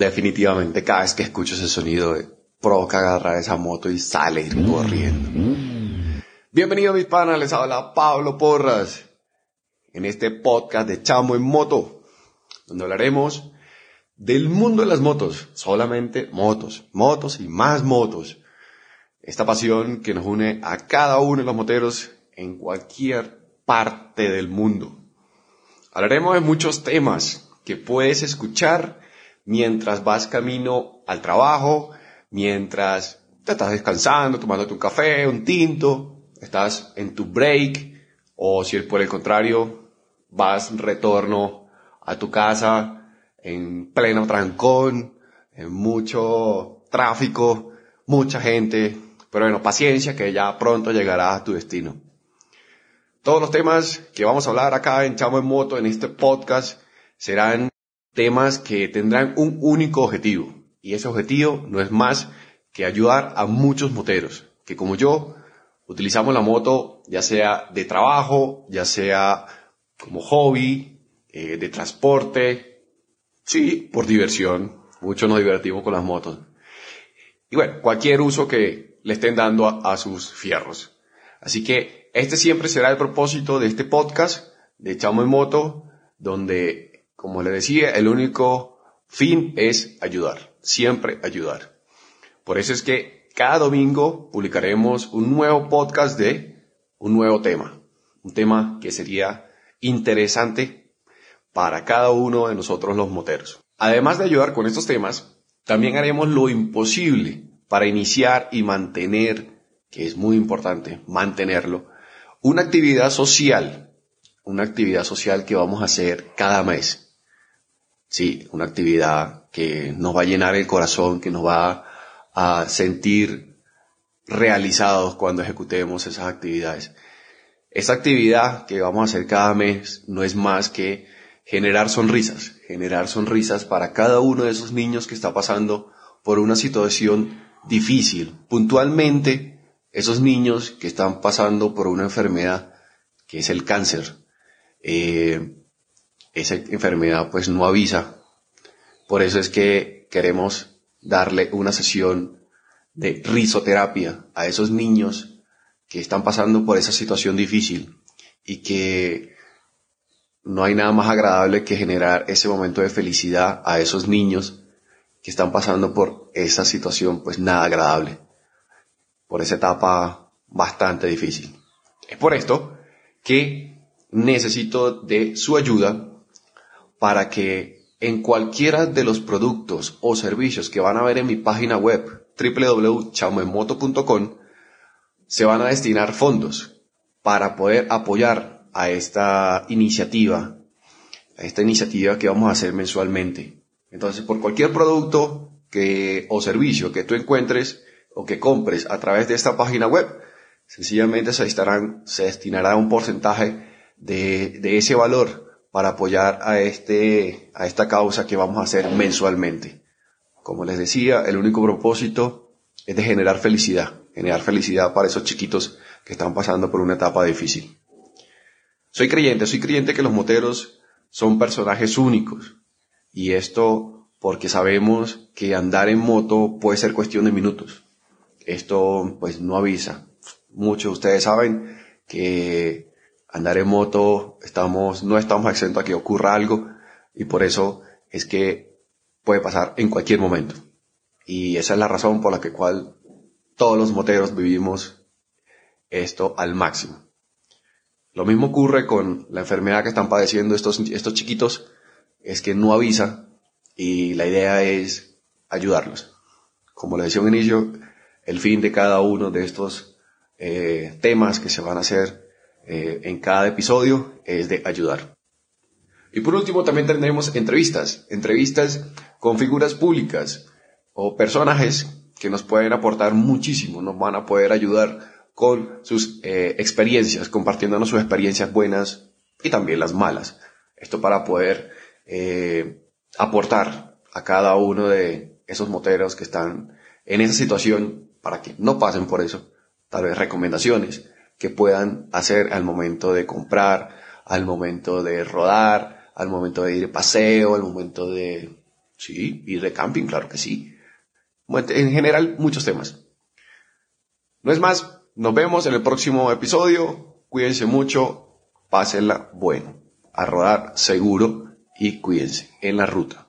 Definitivamente cada vez que escucho ese sonido provoca agarrar esa moto y sale corriendo. Bienvenido mis panas, les habla Pablo Porras en este podcast de Chamo en Moto, donde hablaremos del mundo de las motos, solamente motos, motos y más motos. Esta pasión que nos une a cada uno de los moteros en cualquier parte del mundo. Hablaremos de muchos temas que puedes escuchar mientras vas camino al trabajo, mientras te estás descansando, tomándote un café, un tinto, estás en tu break, o si por el contrario vas retorno a tu casa en pleno trancón, en mucho tráfico, mucha gente, pero bueno, paciencia que ya pronto llegará a tu destino. Todos los temas que vamos a hablar acá en Chamo en Moto, en este podcast, serán temas que tendrán un único objetivo. Y ese objetivo no es más que ayudar a muchos moteros, que como yo, utilizamos la moto ya sea de trabajo, ya sea como hobby, eh, de transporte, sí, por diversión. Muchos nos divertimos con las motos. Y bueno, cualquier uso que le estén dando a, a sus fierros. Así que este siempre será el propósito de este podcast de Chamo en Moto, donde como le decía, el único fin es ayudar, siempre ayudar. Por eso es que cada domingo publicaremos un nuevo podcast de un nuevo tema, un tema que sería interesante para cada uno de nosotros los moteros. Además de ayudar con estos temas, también haremos lo imposible para iniciar y mantener, que es muy importante, mantenerlo, una actividad social, una actividad social que vamos a hacer cada mes sí, una actividad que nos va a llenar el corazón, que nos va a sentir realizados cuando ejecutemos esas actividades. Esa actividad que vamos a hacer cada mes no es más que generar sonrisas, generar sonrisas para cada uno de esos niños que está pasando por una situación difícil. Puntualmente, esos niños que están pasando por una enfermedad que es el cáncer. Eh, esa enfermedad pues no avisa. Por eso es que queremos darle una sesión de risoterapia a esos niños que están pasando por esa situación difícil y que no hay nada más agradable que generar ese momento de felicidad a esos niños que están pasando por esa situación pues nada agradable, por esa etapa bastante difícil. Es por esto que necesito de su ayuda para que en cualquiera de los productos o servicios que van a ver en mi página web www.chaumemoto.com se van a destinar fondos para poder apoyar a esta iniciativa, a esta iniciativa que vamos a hacer mensualmente. Entonces, por cualquier producto que, o servicio que tú encuentres o que compres a través de esta página web, sencillamente se, se destinará un porcentaje de ese valor para apoyar a, este, a esta causa que vamos a hacer mensualmente. Como les decía, el único propósito es de generar felicidad, generar felicidad para esos chiquitos que están pasando por una etapa difícil. Soy creyente, soy creyente que los moteros son personajes únicos. Y esto porque sabemos que andar en moto puede ser cuestión de minutos. Esto pues no avisa. Muchos de ustedes saben que andar en moto, estamos, no estamos exentos a que ocurra algo y por eso es que puede pasar en cualquier momento. Y esa es la razón por la que cual todos los moteros vivimos esto al máximo. Lo mismo ocurre con la enfermedad que están padeciendo estos, estos chiquitos, es que no avisa y la idea es ayudarlos. Como le decía un inicio, el fin de cada uno de estos eh, temas que se van a hacer eh, en cada episodio es de ayudar. Y por último también tendremos entrevistas, entrevistas con figuras públicas o personajes que nos pueden aportar muchísimo, nos van a poder ayudar con sus eh, experiencias, compartiéndonos sus experiencias buenas y también las malas. Esto para poder eh, aportar a cada uno de esos moteros que están en esa situación para que no pasen por eso, tal vez recomendaciones, que puedan hacer al momento de comprar, al momento de rodar, al momento de ir de paseo, al momento de Sí, ir de camping, claro que sí. En general, muchos temas. No es más, nos vemos en el próximo episodio. Cuídense mucho, pásenla bueno. A rodar seguro y cuídense en la ruta.